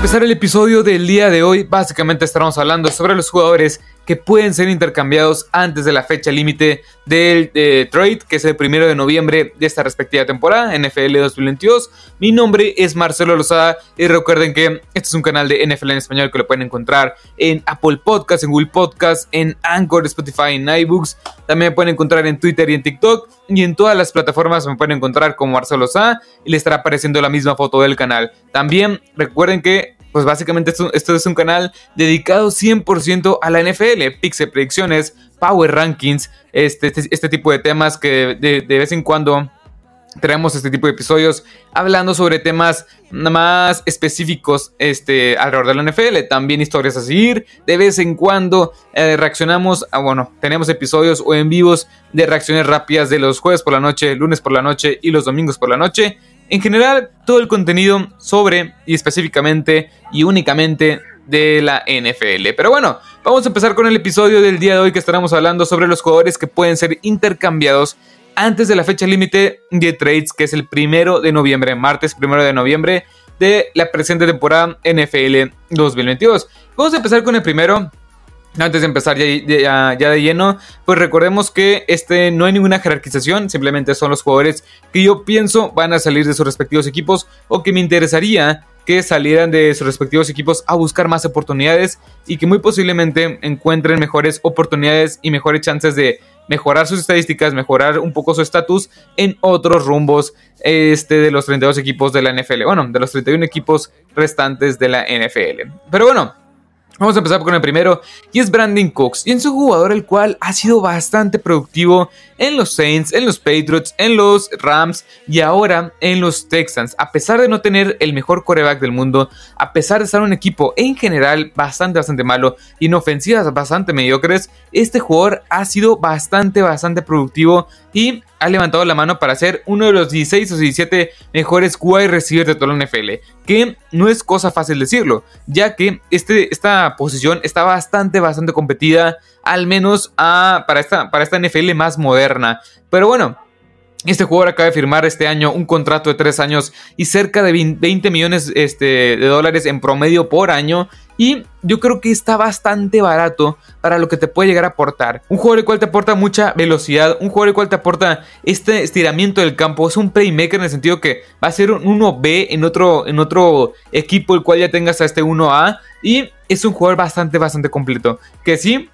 empezar el episodio del día de hoy, básicamente estaremos hablando sobre los jugadores que pueden ser intercambiados antes de la fecha límite del trade, que es el primero de noviembre de esta respectiva temporada, NFL 2022. Mi nombre es Marcelo Lozada y recuerden que este es un canal de NFL en español que lo pueden encontrar en Apple Podcasts, en Google Podcasts, en Anchor, Spotify, en iBooks. También me pueden encontrar en Twitter y en TikTok y en todas las plataformas me pueden encontrar como Marcelo Lozada y le estará apareciendo la misma foto del canal. También recuerden que pues básicamente esto, es un canal dedicado 100% a la NFL, pixel predicciones, power rankings, este, este, este, tipo de temas que de, vez en cuando tenemos este tipo de episodios hablando sobre temas más específicos este, alrededor de la NFL. También historias a seguir. De vez en cuando eh, reaccionamos a, bueno, tenemos episodios o en vivos de reacciones rápidas de los jueves por la noche, lunes por la noche y los domingos por la noche. En general, todo el contenido sobre y específicamente y únicamente de la NFL. Pero bueno, vamos a empezar con el episodio del día de hoy que estaremos hablando sobre los jugadores que pueden ser intercambiados antes de la fecha límite de trades, que es el primero de noviembre, martes primero de noviembre de la presente temporada NFL 2022. Vamos a empezar con el primero, antes de empezar ya, de lleno, pues recordemos que este no hay ninguna jerarquización, simplemente son los jugadores que yo pienso van a salir de sus respectivos equipos o que me interesaría que salieran de sus respectivos equipos a buscar más oportunidades y que muy posiblemente encuentren mejores oportunidades y mejores chances de mejorar sus estadísticas, mejorar un poco su estatus en otros rumbos este, de los 32 equipos de la NFL. Bueno, de los 31 equipos restantes de la NFL. Pero bueno, Vamos a empezar con el primero y es Brandon Cooks y es un jugador el cual ha sido bastante productivo en los Saints, en los Patriots, en los Rams y ahora en los Texans. A pesar de no tener el mejor coreback del mundo, a pesar de estar un equipo en general bastante, bastante malo y en ofensivas bastante mediocres, este jugador ha sido bastante, bastante productivo y ha levantado la mano para ser uno de los 16 o 17 mejores wide receivers de toda la NFL, que no es cosa fácil decirlo, ya que este, esta posición está bastante, bastante competida, al menos ah, para, esta, para esta NFL más moderna. Pero bueno, este jugador acaba de firmar este año un contrato de 3 años y cerca de 20 millones este, de dólares en promedio por año. Y yo creo que está bastante barato para lo que te puede llegar a aportar. Un jugador el cual te aporta mucha velocidad, un jugador el cual te aporta este estiramiento del campo. Es un playmaker en el sentido que va a ser un 1B en otro, en otro equipo el cual ya tengas a este 1A. Y es un jugador bastante, bastante completo. Que sí,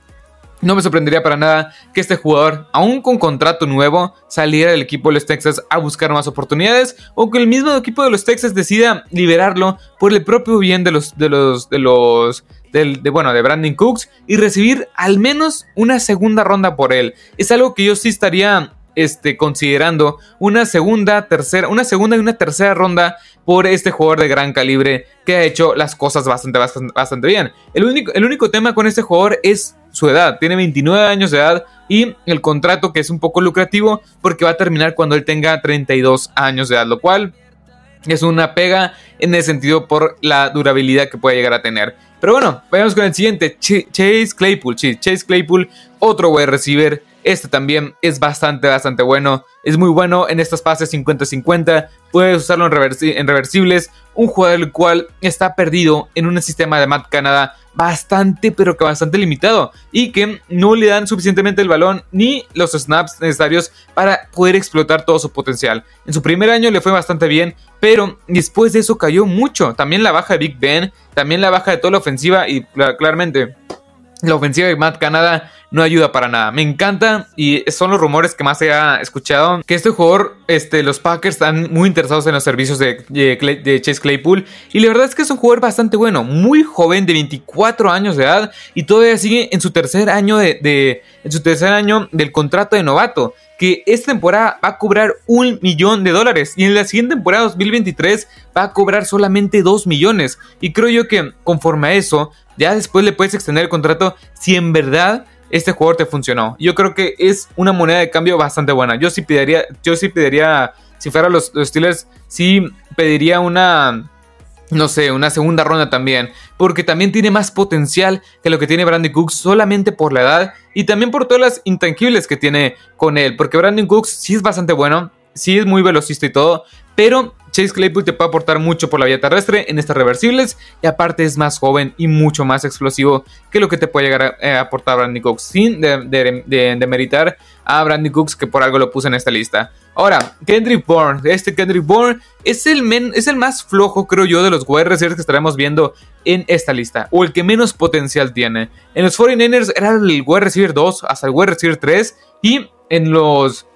no me sorprendería para nada que este jugador, aún con contrato nuevo, saliera del equipo de los Texas a buscar más oportunidades o que el mismo equipo de los Texas decida liberarlo por el propio bien de los de los de los de, bueno, de Brandon Cooks y recibir al menos una segunda ronda por él. Es algo que yo sí estaría este, considerando una segunda, tercera, una segunda y una tercera ronda por este jugador de gran calibre que ha hecho las cosas bastante, bastante, bastante bien. El único, el único tema con este jugador es su edad. Tiene 29 años de edad y el contrato que es un poco lucrativo porque va a terminar cuando él tenga 32 años de edad, lo cual es una pega en el sentido por la durabilidad que puede llegar a tener. Pero bueno, vayamos con el siguiente, Chase Claypool. Chase Claypool, otro wide receiver este también es bastante, bastante bueno. Es muy bueno en estas pases 50-50. Puedes usarlo en, reversibles. Un jugador el cual está perdido en un sistema de Matt Canada bastante, pero que bastante limitado. Y que no le dan suficientemente el balón ni los snaps necesarios para poder explotar todo su potencial. En su primer año le fue bastante bien, pero después de eso cayó mucho. También la baja de Big Ben, también la baja de toda la ofensiva y claramente la ofensiva de Matt Canada no ayuda para nada. Me encanta y son los rumores que más se ha escuchado que este jugador, este, los Packers están muy interesados en los servicios de, Chase Claypool y la verdad es que es un jugador bastante bueno, muy joven de 24 años de edad y todavía sigue en su tercer año de, en su tercer año del contrato de novato que esta temporada va a cobrar un millón de dólares y en la siguiente temporada 2023 va a cobrar solamente 2 millones y creo yo que conforme a eso ya después le puedes extender el contrato si en verdad este jugador te funcionó. Yo creo que es una moneda de cambio bastante buena. Yo sí pediría, yo sí pediría, si fuera los, Steelers, sí pediría una, no sé, una segunda ronda también. Porque también tiene más potencial que lo que tiene Brandon Cooks solamente por la edad y también por todas las intangibles que tiene con él. Porque Brandon Cooks sí es bastante bueno, sí es muy velocista y todo, pero Chase Claypool te puede aportar mucho por la vía terrestre en estas reversibles y aparte es más joven y mucho más explosivo que lo que te puede llegar a, eh, aportar Brandon Cooks sin demeritar a Brandon Cooks que por algo lo puse en esta lista. Ahora, Kendrick Bourne, este Kendrick Bourne es el, es el más flojo creo yo de los wide receivers que estaremos viendo en esta lista o el que menos potencial tiene. En los 49ers era el wide receiver 2 hasta el wide receiver 3 y en los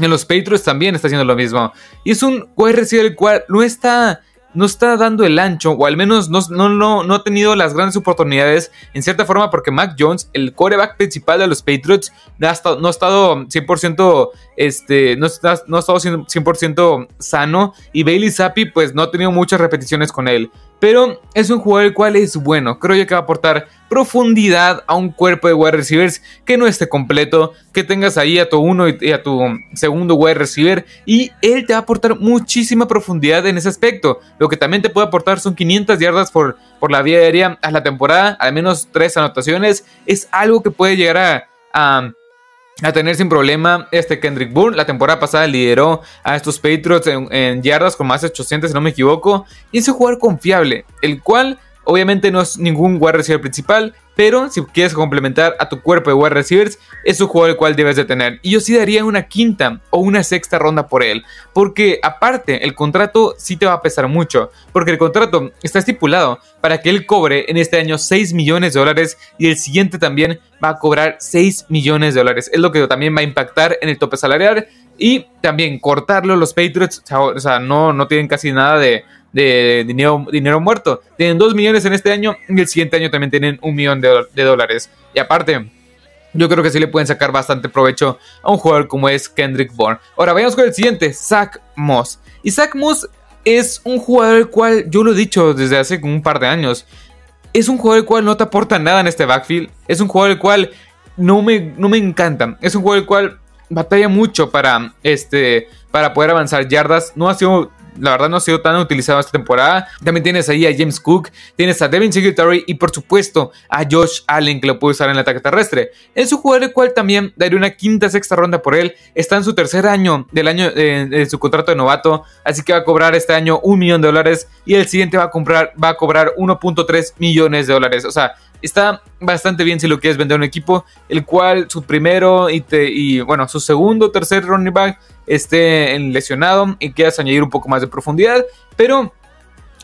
en los Patriots también está haciendo lo mismo. Y es un wide receiver el cual no está, no está dando el ancho, o al menos no, no, no, ha tenido las grandes oportunidades, en cierta forma, porque Mac Jones, el quarterback principal de los Patriots, no ha estado, no ha estado 100%, este, no, no ha estado 100% sano, y Bailey Zappi, pues no ha tenido muchas repeticiones con él pero es un jugador el cual es bueno. Creo yo que va a aportar profundidad a un cuerpo de wide receivers que no esté completo, que tengas ahí a tu uno y a tu segundo wide receiver y él te va a aportar muchísima profundidad en ese aspecto. Lo que también te puede aportar son 500 yardas por, por la vía aérea a la temporada, al menos tres anotaciones. Es algo que puede llegar a a tener sin problema este Kendrick Bourne. La temporada pasada lideró a estos Patriots en, yardas con más de 800, si no me equivoco. Y es un jugador confiable, el cual obviamente no es ningún wide receiver principal, pero si quieres complementar a tu cuerpo de wide receivers, es un jugador el cual debes de tener. Y yo sí daría una quinta o una sexta ronda por él. Porque aparte, el contrato sí te va a pesar mucho. Porque el contrato está estipulado para que él cobre en este año 6 millones de dólares y el siguiente también va a cobrar 6 millones de dólares. Es lo que también va a impactar en el tope salarial. Y también cortarlo los Patriots, o sea, no, no tienen casi nada de, de dinero, dinero muerto. Tienen 2 millones en este año y el siguiente año también tienen un millón de, dólares. Y aparte, yo creo que sí le pueden sacar bastante provecho a un jugador como es Kendrick Bourne. Ahora vayamos con el siguiente, Zach Moss. Y Zach Moss es un jugador el cual, yo lo he dicho desde hace un par de años, es un jugador el cual no te aporta nada en este backfield. Es un jugador el cual no me, no me encanta. Es un jugador el cual batalla mucho para, este, para poder avanzar yardas. No ha sido la verdad no ha sido tan utilizado esta temporada. También tienes ahí a James Cook, tienes a Devin Singletary y por supuesto a Josh Allen que lo puede usar en el ataque terrestre. Es un jugador el cual también daré una quinta sexta ronda por él. Está en su tercer año del año eh, de su contrato de novato, así que va a cobrar este año un millón de dólares y el siguiente va a comprar va a cobrar 1.3 millones de dólares. O sea, está bastante bien si lo quieres vender a un equipo, el cual su primero y, y bueno, su segundo, tercer running back esté lesionado y quieras añadir un poco más de profundidad, pero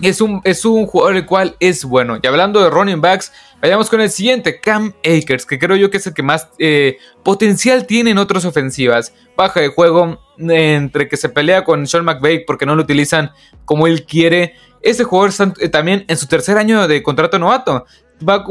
es un, es un jugador el cual es bueno. Y hablando de running backs, vayamos con el siguiente, Cam Akers, que creo yo que es el que más eh, potencial tiene en otras ofensivas. Baja de juego, entre que se pelea con Sean McVay porque no lo utilizan como él quiere. Ese jugador eh, también en su tercer año de contrato novato va,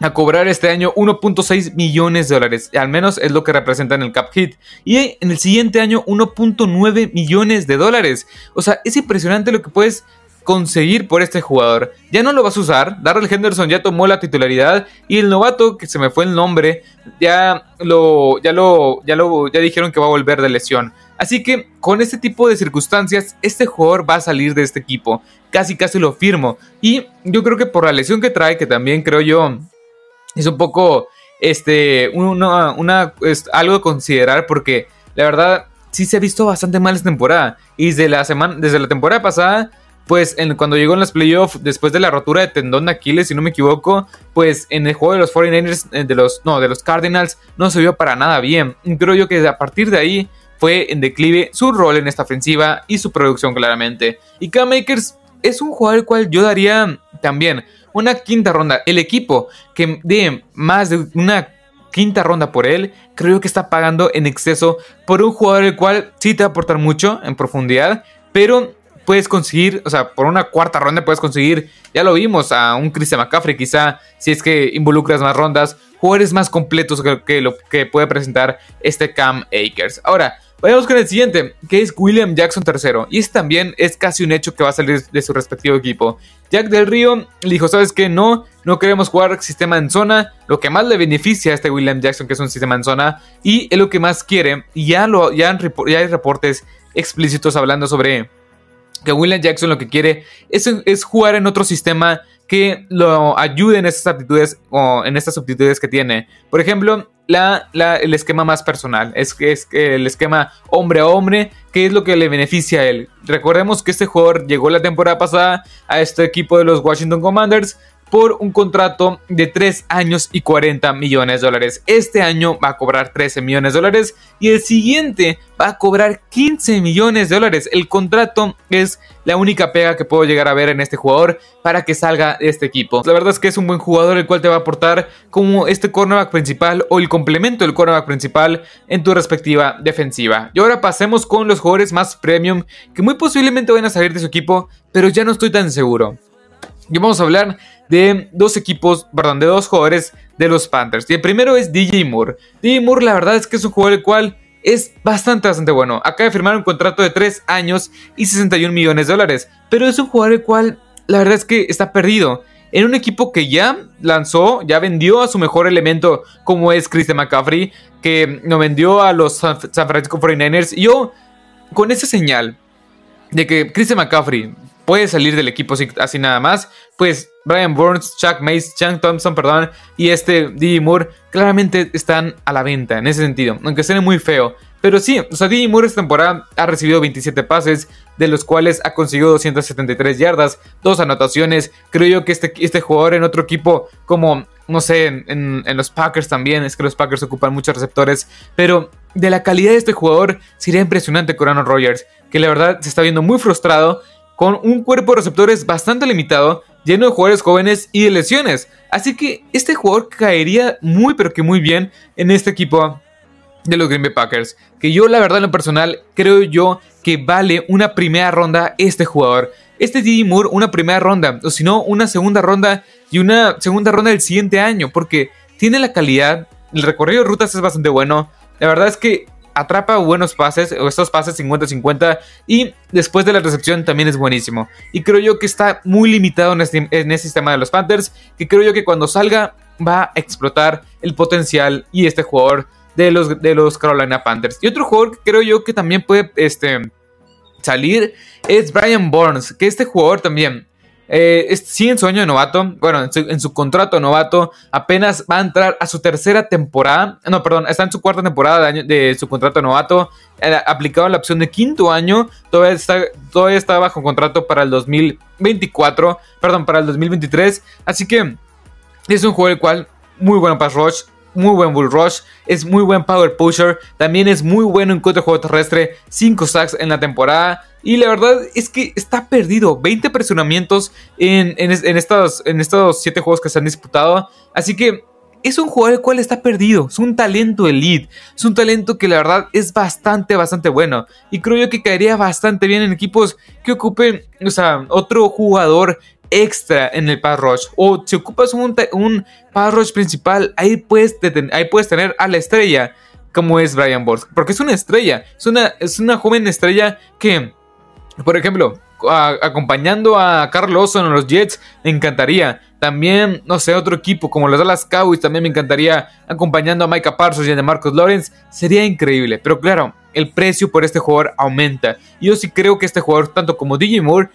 a cobrar este año 1.6 millones de dólares. Al menos es lo que representa en el cap hit. Y en el siguiente año 1.9 millones de dólares. O sea, es impresionante lo que puedes conseguir por este jugador. Ya no lo vas a usar. Darrell Henderson ya tomó la titularidad. Y el novato, que se me fue el nombre, ya lo, ya lo, ya lo, ya dijeron que va a volver de lesión. Así que con este tipo de circunstancias, este jugador va a salir de este equipo. Casi, casi lo firmo. Y yo creo que por la lesión que trae, que también creo yo es un poco este, una, una algo a considerar porque la verdad sí se ha visto bastante mal esta temporada. Y desde la, semana, desde la temporada pasada, pues en, cuando llegó en las playoffs, después de la rotura de tendón de Aquiles, si no me equivoco, pues en el juego de los 49ers, eh, de los, no, de los Cardinals, no se vio para nada bien. Creo yo que a partir de ahí fue en declive su rol en esta ofensiva y su producción claramente. Y Cam Makers es un jugador al cual yo daría también una quinta ronda. El equipo que dé más de una quinta ronda por él, creo que está pagando en exceso por un jugador el cual sí te va a aportar mucho en profundidad, pero puedes conseguir, o sea, por una cuarta ronda puedes conseguir, ya lo vimos, a un Christian McCaffrey quizá, si es que involucras más rondas, jugadores más completos que, que lo que puede presentar este Cam Akers. Ahora, Vayamos con el siguiente, que es William Jackson III. Y este también es casi un hecho que va a salir de su respectivo equipo. Jack del Río le dijo, ¿sabes qué? No, no queremos jugar sistema en zona. Lo que más le beneficia a este William Jackson, que es un sistema en zona, y es lo que más quiere. Y ya, lo, ya, hay reportes explícitos hablando sobre que William Jackson lo que quiere es, es jugar en otro sistema que lo ayude en estas aptitudes o en estas aptitudes que tiene. Por ejemplo, la, el esquema más personal, es, es el esquema hombre a hombre, que es lo que le beneficia a él. Recordemos que este jugador llegó la temporada pasada a este equipo de los Washington Commanders por un contrato de 3 años y 40 millones de dólares. Este año va a cobrar 13 millones de dólares y el siguiente va a cobrar 15 millones de dólares. El contrato es la única pega que puedo llegar a ver en este jugador para que salga de este equipo. La verdad es que es un buen jugador el cual te va a aportar como este cornerback principal o el complemento del cornerback principal en tu respectiva defensiva. Y ahora pasemos con los jugadores más premium que muy posiblemente van a salir de su equipo, pero ya no estoy tan seguro. Y vamos a hablar de dos equipos, perdón, de dos jugadores de los Panthers. Y el primero es DJ Moore. DJ Moore, la verdad es que es un jugador el cual es bastante, bastante bueno. Acaba de firmar un contrato de 3 años y 61 millones de dólares. Pero es un jugador el cual, la verdad es que está perdido. En un equipo que ya lanzó, ya vendió a su mejor elemento, como es Christian McCaffrey, que no vendió a los San Francisco 49ers. Y yo, con esa señal de que Christian McCaffrey puede salir del equipo así, nada más, pues Brian Burns, Chuck Mace, Chang Thompson, perdón, y este DJ Moore claramente están a la venta en ese sentido, aunque suene muy feo. Pero sí, o sea, DJ Moore esta temporada ha recibido 27 pases, de los cuales ha conseguido 273 yardas, dos anotaciones. Creo yo que este, este jugador en otro equipo, como, no sé, en, en los Packers también, es que los Packers ocupan muchos receptores, pero de la calidad de este jugador sería impresionante con Aaron Rodgers, que la verdad se está viendo muy frustrado con un cuerpo de receptores bastante limitado, lleno de jugadores jóvenes y de lesiones. Así que este jugador caería muy pero que muy bien en este equipo de los Green Bay Packers. Que yo la verdad en lo personal creo yo que vale una primera ronda este jugador. Este DJ Moore una primera ronda, o si no una segunda ronda y una segunda ronda del siguiente año. Porque tiene la calidad, el recorrido de rutas es bastante bueno. La verdad es que atrapa buenos pases, o estos pases 50-50, y después de la recepción también es buenísimo. Y creo yo que está muy limitado en este, en este sistema de los Panthers, que creo yo que cuando salga va a explotar el potencial y este jugador de los, de los Carolina Panthers. Y otro jugador que creo yo que también puede este, salir es Brian Burns, que este jugador también eh, sigue en su año de novato, bueno, en su, contrato novato, apenas va a entrar a su tercera temporada, no, perdón, está en su cuarta temporada de, su contrato novato, eh, aplicado la opción de quinto año, todavía está, todavía está bajo contrato para el 2024, perdón, para el 2023, así que es un juego el cual muy bueno para rush, muy buen bull rush, es muy buen power pusher, también es muy bueno en contra de juego terrestre, 5 sacks en la temporada. Y la verdad es que está perdido. 20 presionamientos en, estos, en estos 7 juegos que se han disputado. Así que es un jugador el cual está perdido. Es un talento elite. Es un talento que la verdad es bastante, bastante bueno. Y creo yo que caería bastante bien en equipos que ocupen, o sea, otro jugador extra en el pass rush. O si ocupas un, un pass rush principal, ahí puedes, ahí puedes tener a la estrella. Como es Brian Bors. Porque es una estrella. Es una, es una joven estrella que por ejemplo, acompañando a Carlos en los Jets, me encantaría. También, no sé, otro equipo como los Dallas Cowboys, también me encantaría acompañando a Micah Parsons y a Marcus Lawrence. Sería increíble. Pero claro, el precio por este jugador aumenta. Y yo sí creo que este jugador, tanto como DJ Moore,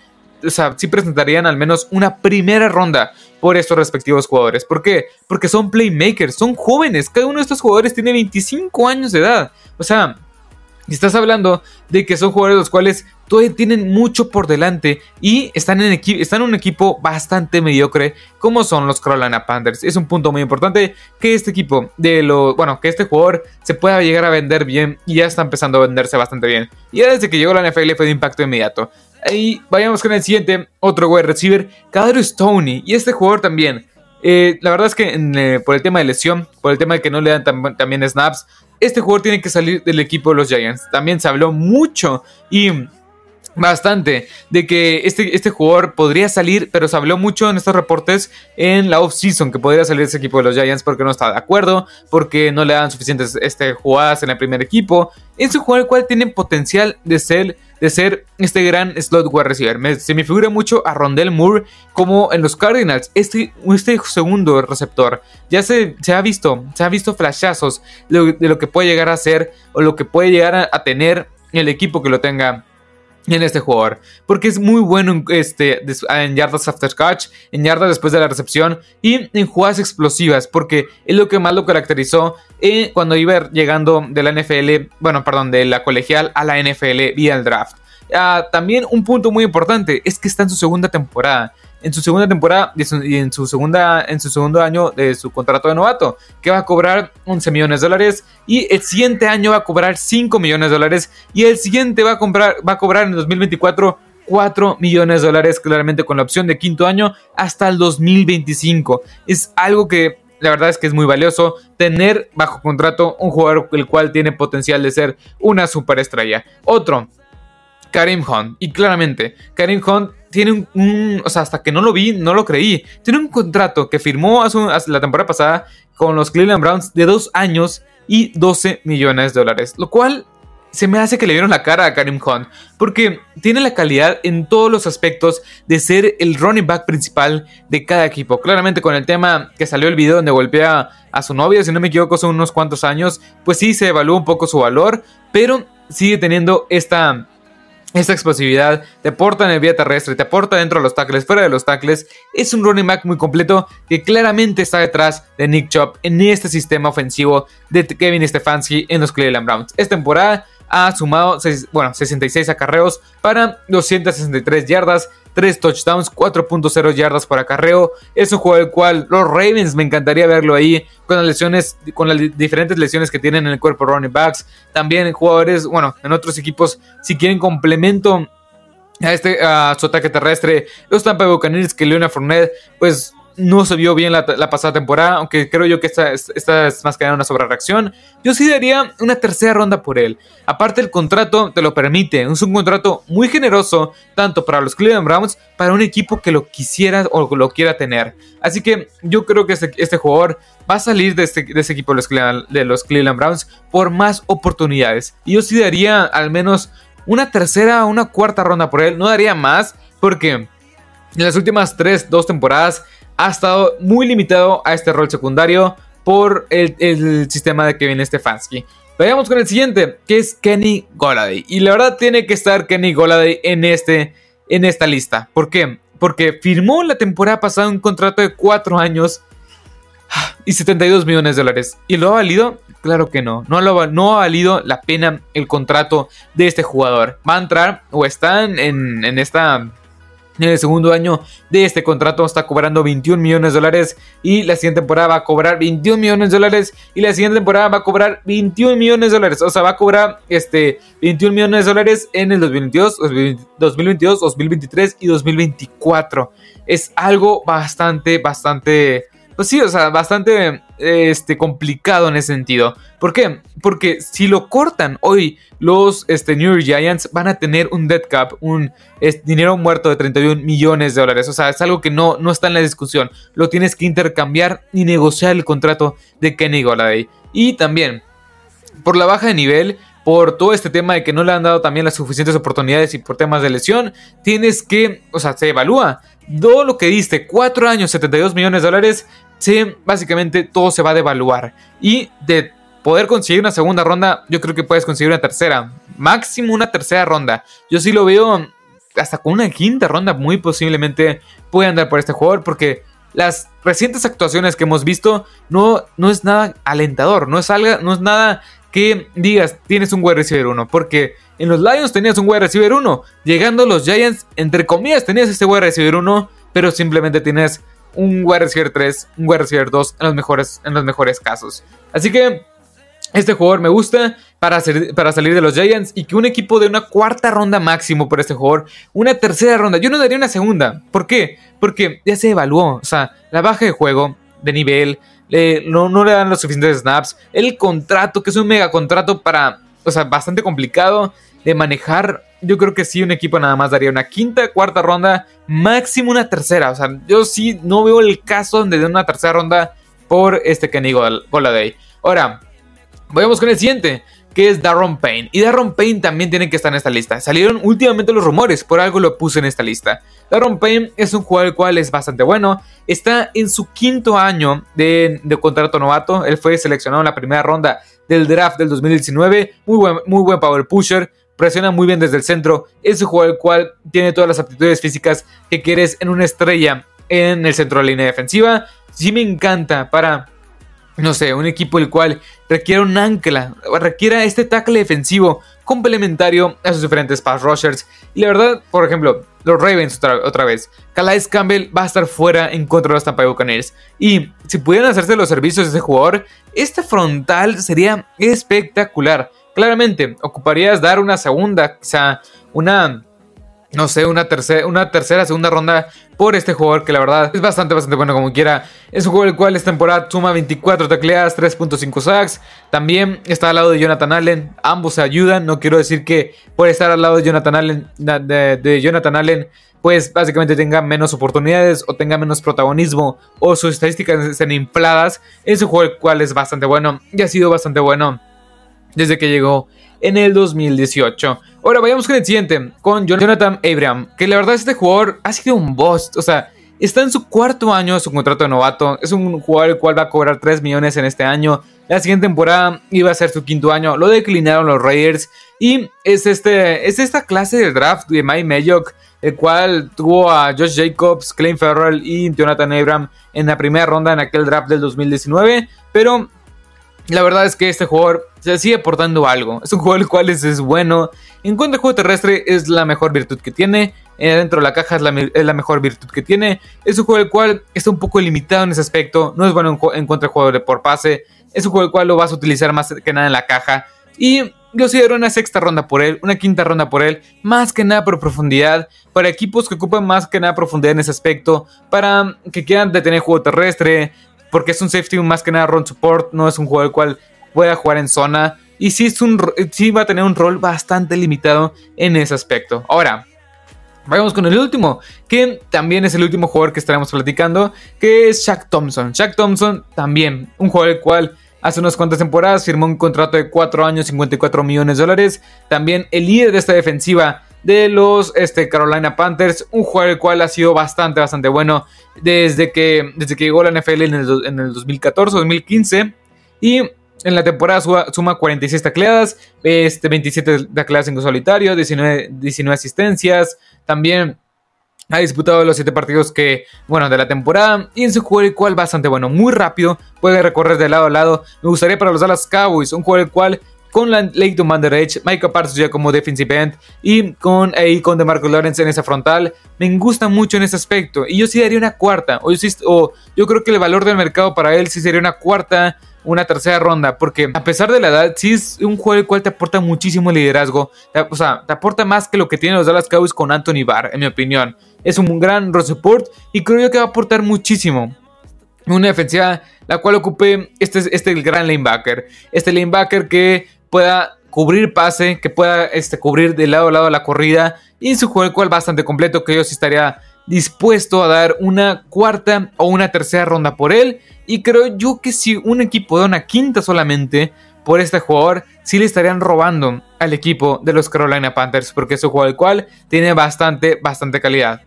o sea, sí presentarían al menos una primera ronda por estos respectivos jugadores. ¿Por qué? Porque son playmakers, son jóvenes. Cada uno de estos jugadores tiene 25 años de edad. O sea, y estás hablando de que son jugadores los cuales todavía tienen mucho por delante y están en, están un equipo bastante mediocre como son los Carolina Panthers. Es un punto muy importante que este equipo de lo, bueno, que este jugador se pueda llegar a vender bien y ya está empezando a venderse bastante bien. Y ya desde que llegó la NFL fue de impacto inmediato. Y vayamos con el siguiente, otro wide receiver, Kadarius Tony. Y este jugador también. Eh, la verdad es que eh, por el tema de lesión, por el tema de que no le dan también snaps, este jugador tiene que salir del equipo de los Giants. También se habló mucho y bastante de que este, este jugador podría salir, pero se habló mucho en estos reportes en la off-season que podría salir ese equipo de los Giants porque no está de acuerdo, porque no le dan suficientes este, jugadas en el primer equipo. Es un jugador el cual tiene potencial de ser, de ser este gran slot wide receiver. se me figura mucho a Rondell Moore como en los Cardinals, este, este segundo receptor. Ya se, se ha visto, se ha visto flashazos de, lo que puede llegar a ser o lo que puede llegar a, a tener el equipo que lo tenga en este jugador. Porque es muy bueno en, este, en yardas after catch, en yardas después de la recepción y en jugadas explosivas. Porque es lo que más lo caracterizó eh, cuando iba llegando de la NFL, bueno, perdón, de la colegial a la NFL vía el draft. Ah, también un punto muy importante es que está en su segunda temporada en su segunda temporada y en su, segunda, en su segundo año de su contrato de novato, que va a cobrar 11 millones de dólares y el siguiente año va a cobrar 5 millones de dólares y el siguiente va a, comprar, va a cobrar en 2024 4 millones de dólares claramente con la opción de quinto año hasta el 2025. Es algo que la verdad es que es muy valioso tener bajo contrato un jugador el cual tiene potencial de ser una superestrella. Otro, Karim Hunt. Y claramente, Karim Hunt tiene un, O sea, hasta que no lo vi, no lo creí. Tiene un contrato que firmó hace, la temporada pasada con los Cleveland Browns de dos años y 12 millones de dólares. Lo cual se me hace que le vieron la cara a Karim Hunt. Porque tiene la calidad en todos los aspectos de ser el running back principal de cada equipo. Claramente con el tema que salió el video donde golpea a su novia, si no me equivoco, son unos cuantos años. Pues sí, se evalúa un poco su valor. Pero sigue teniendo esta esta explosividad, te aporta en el vía terrestre, te aporta dentro de los tackles, fuera de los tackles. Es un running back muy completo que claramente está detrás de Nick Chop en este sistema ofensivo de Kevin Stefanski en los Cleveland Browns. Esta temporada ha sumado bueno, 66 acarreos para 263 yardas, 3 touchdowns, 4.0 yardas por acarreo. Es un juego del cual los Ravens me encantaría verlo ahí con las lesiones, con las diferentes lesiones que tienen en el cuerpo running backs. También jugadores, bueno, en otros equipos, si quieren complemento a este a su ataque terrestre, los Tampa Buccaneers que Leona Fournette, pues no se vio bien la, pasada temporada, aunque creo yo que esta, esta es más que nada una sobrereacción. Yo sí daría una tercera ronda por él. Aparte el contrato te lo permite, es un contrato muy generoso, tanto para los Cleveland Browns, para un equipo que lo quisiera o lo quiera tener. Así que yo creo que este, este jugador va a salir de este, de equipo de los, Cleveland, de los Cleveland Browns por más oportunidades. Y yo sí daría al menos una tercera o una cuarta ronda por él, no daría más, porque en las últimas 3, 2 temporadas ha estado muy limitado a este rol secundario por el, sistema de Kevin Stefanski. Vayamos con el siguiente, que es Kenny Goladay. Y la verdad tiene que estar Kenny Goladay en, este, en esta lista. ¿Por qué? Porque firmó la temporada pasada un contrato de 4 años y 72 millones de dólares. ¿Y lo ha valido? Claro que no. No, ha valido la pena el contrato de este jugador. Va a entrar o están en, en esta en el segundo año de este contrato está cobrando 21 millones de dólares y la siguiente temporada va a cobrar 21 millones de dólares y la siguiente temporada va a cobrar 21 millones de dólares. O sea, va a cobrar este 21 millones de dólares en el 2022, 2022, 2023 y 2024. Es algo bastante, bastante pues sí, o sea, bastante este, complicado en ese sentido. ¿Por qué? Porque si lo cortan hoy, los este, New York Giants van a tener un dead cap, un dinero muerto de 31 millones de dólares. O sea, es algo que no, no está en la discusión. Lo tienes que intercambiar y negociar el contrato de Kenny Golladay. Y también, por la baja de nivel, por todo este tema de que no le han dado también las suficientes oportunidades y por temas de lesión, tienes que, o sea, se evalúa todo lo que diste, 4 años, 72 millones de dólares, sí, básicamente todo se va a devaluar. Y de poder conseguir una segunda ronda, yo creo que puedes conseguir una tercera. Máximo una tercera ronda. Yo sí lo veo hasta con una quinta ronda, muy posiblemente puede andar por este jugador, porque las recientes actuaciones que hemos visto no, no es nada alentador, no es, algo, no es nada que digas tienes un wide receiver 1, porque en los Lions tenías un wide receiver 1, llegando los Giants, entre comillas, tenías este wide receiver 1, pero simplemente tienes un wide receiver 3, un wide receiver 2 en los mejores, en los mejores casos. Así que este jugador me gusta para, para, salir de los Giants y que un equipo de una cuarta ronda máximo por este jugador, una tercera ronda, yo no daría una segunda. ¿Por qué? Porque ya se evaluó, o sea, la baja de juego, de nivel, no, no le dan los suficientes snaps, el contrato, que es un mega contrato para, o sea, bastante complicado de manejar yo creo que sí, un equipo nada más daría una quinta, cuarta ronda, máximo una tercera. O sea, yo sí no veo el caso donde den una tercera ronda por este Kenny Goladay. Ahora, vayamos con el siguiente, que es Darron Payne. Y Darron Payne también tiene que estar en esta lista. Salieron últimamente los rumores, por algo lo puse en esta lista. Darron Payne es un jugador el cual es bastante bueno. Está en su quinto año de, de contrato novato. Él fue seleccionado en la primera ronda del draft del 2019. Muy buen, muy buen power pusher presiona muy bien desde el centro, es un jugador el cual tiene todas las aptitudes físicas que quieres en una estrella en el centro de la línea defensiva. Sí me encanta para no sé, un equipo el cual requiere un ancla, requiera este tackle defensivo complementario a sus diferentes pass rushers. Y la verdad, por ejemplo, los Ravens otra, vez, Calais Campbell va a estar fuera en contra de los Tampa Bay Buccaneers. Y si pudieran hacerse los servicios de ese jugador, este frontal sería espectacular. Claramente, ocuparías dar una segunda, quizá una no sé, una tercera, una tercera, segunda ronda por este jugador que la verdad es bastante, bastante bueno como quiera. Es un jugador el cual esta temporada suma 24 tacleadas, 3.5 sacks. También está al lado de Jonathan Allen. Ambos se ayudan. No quiero decir que por estar al lado de Jonathan Allen, de, Jonathan Allen, pues básicamente tenga menos oportunidades o tenga menos protagonismo o sus estadísticas estén infladas. Es un jugador el cual es bastante bueno y ha sido bastante bueno desde que llegó en el 2018. Ahora vayamos con el siguiente, con Jonathan Abraham, que la verdad este jugador ha sido un boss, o sea, está en su cuarto año de su contrato de novato, es un jugador el cual va a cobrar 3 millones en este año, la siguiente temporada iba a ser su quinto año, lo declinaron los Raiders y es, este, es esta clase de draft de Mike Mayock, el cual tuvo a Josh Jacobs, Clay Farrell y Jonathan Abraham en la primera ronda en aquel draft del 2019, pero la verdad es que este jugador se sigue aportando algo. Es un jugador el cual es, bueno. En cuanto al juego terrestre, es la mejor virtud que tiene. Eh, dentro de la caja es la, mejor virtud que tiene. Es un juego el cual está un poco limitado en ese aspecto. No es bueno en, en contra jugador por pase. Es un juego el cual lo vas a utilizar más que nada en la caja. Y yo considero una sexta ronda por él, una quinta ronda por él, más que nada por profundidad, para equipos que ocupan más que nada profundidad en ese aspecto, para que quieran detener juego terrestre, porque es un safety más que nada run support, no es un jugador el cual pueda jugar en zona. Y sí, es un, sí va a tener un rol bastante limitado en ese aspecto. Ahora, Vamos con el último, que también es el último jugador que estaremos platicando, que es Shaq Thompson. Shaq Thompson también, un jugador el cual hace unas cuantas temporadas firmó un contrato de 4 años, 54 millones de dólares. También el líder de esta defensiva de los este, Carolina Panthers, un jugador el cual ha sido bastante, bastante bueno desde que, desde que llegó a la NFL en el, en el 2014-2015 y en la temporada suma, 46 tacleadas, este, 27 tacleadas en solitario, 19, 19 asistencias, también ha disputado los 7 partidos que, bueno, de la temporada. Y en su juego el cual bastante bueno, muy rápido, puede recorrer de lado a lado. Me gustaría para los Dallas Cowboys, un juego el cual con Leighton Van Der Micah Parsons ya como defensive end y con ahí con DeMarco Lawrence en esa frontal, me gusta mucho en ese aspecto. Y yo sí daría una cuarta. O yo, creo que el valor del mercado para él sí sería una cuarta una tercera ronda, porque a pesar de la edad, sí es un juego el cual te aporta muchísimo liderazgo, o sea, te aporta más que lo que tienen los Dallas Cowboys con Anthony Barr, en mi opinión. Es un gran support y creo yo que va a aportar muchísimo. Una defensiva la cual ocupe este, este el gran linebacker, este linebacker que pueda cubrir pase, que pueda este, cubrir de lado a lado la corrida. Y su juego el cual bastante completo, que yo sí estaría dispuesto a dar una cuarta o una tercera ronda por él. Y creo yo que si un equipo da una quinta solamente por este jugador, sí le estarían robando al equipo de los Carolina Panthers, porque es un juego el cual tiene bastante, bastante calidad.